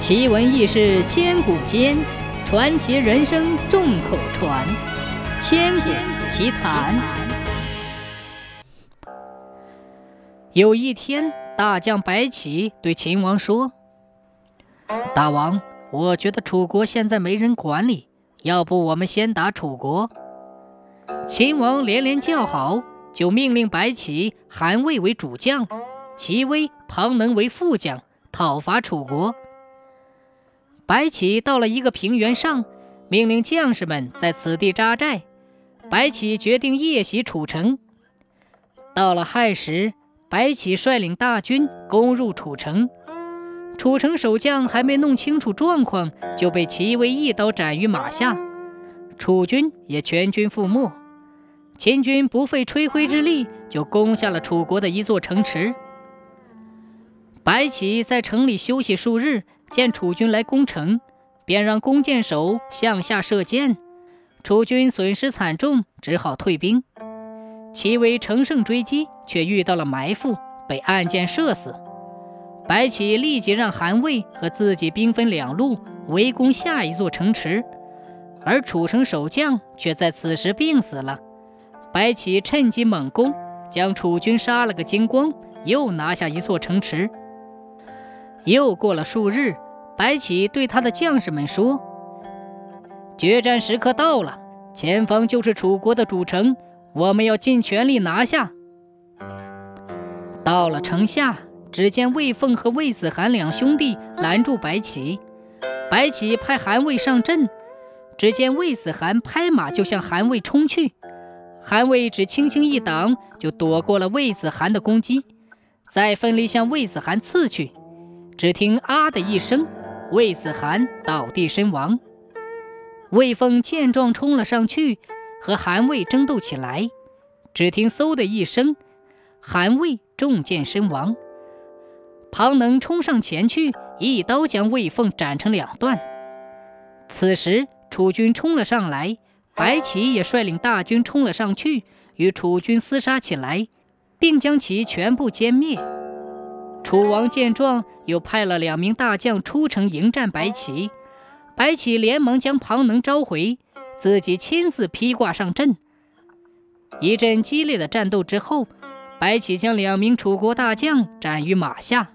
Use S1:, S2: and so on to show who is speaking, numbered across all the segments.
S1: 奇闻异事千古间，传奇人生众口传。千古奇谈。有一天，大将白起对秦王说：“大王，我觉得楚国现在没人管理，要不我们先打楚国？”秦王连连叫好，就命令白起、韩魏为主将，齐威、庞能为副将，讨伐楚国。白起到了一个平原上，命令将士们在此地扎寨。白起决定夜袭楚城。到了亥时，白起率领大军攻入楚城。楚城守将还没弄清楚状况，就被齐威一刀斩于马下。楚军也全军覆没。秦军不费吹灰之力就攻下了楚国的一座城池。白起在城里休息数日。见楚军来攻城，便让弓箭手向下射箭。楚军损失惨重，只好退兵。齐威乘胜追击，却遇到了埋伏，被暗箭射死。白起立即让韩魏和自己兵分两路，围攻下一座城池。而楚城守将却在此时病死了。白起趁机猛攻，将楚军杀了个精光，又拿下一座城池。又过了数日，白起对他的将士们说：“决战时刻到了，前方就是楚国的主城，我们要尽全力拿下。”到了城下，只见魏凤和魏子涵两兄弟拦住白起。白起派韩魏上阵，只见魏子涵拍马就向韩魏冲去，韩魏只轻轻一挡，就躲过了魏子涵的攻击，再奋力向魏子涵刺去。只听“啊”的一声，魏子涵倒地身亡。魏凤见状，冲了上去，和韩魏争斗起来。只听“嗖”的一声，韩魏中箭身亡。庞能冲上前去，一刀将魏凤斩成两段。此时楚军冲了上来，白起也率领大军冲了上去，与楚军厮杀起来，并将其全部歼灭。楚王见状，又派了两名大将出城迎战白起。白起连忙将庞能召回，自己亲自披挂上阵。一阵激烈的战斗之后，白起将两名楚国大将斩于马下。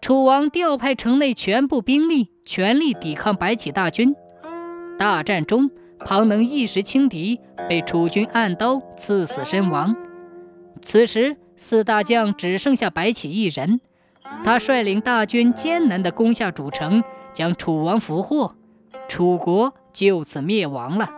S1: 楚王调派城内全部兵力，全力抵抗白起大军。大战中，庞能一时轻敌，被楚军暗刀刺死身亡。此时。四大将只剩下白起一人，他率领大军艰难地攻下主城，将楚王俘获，楚国就此灭亡了。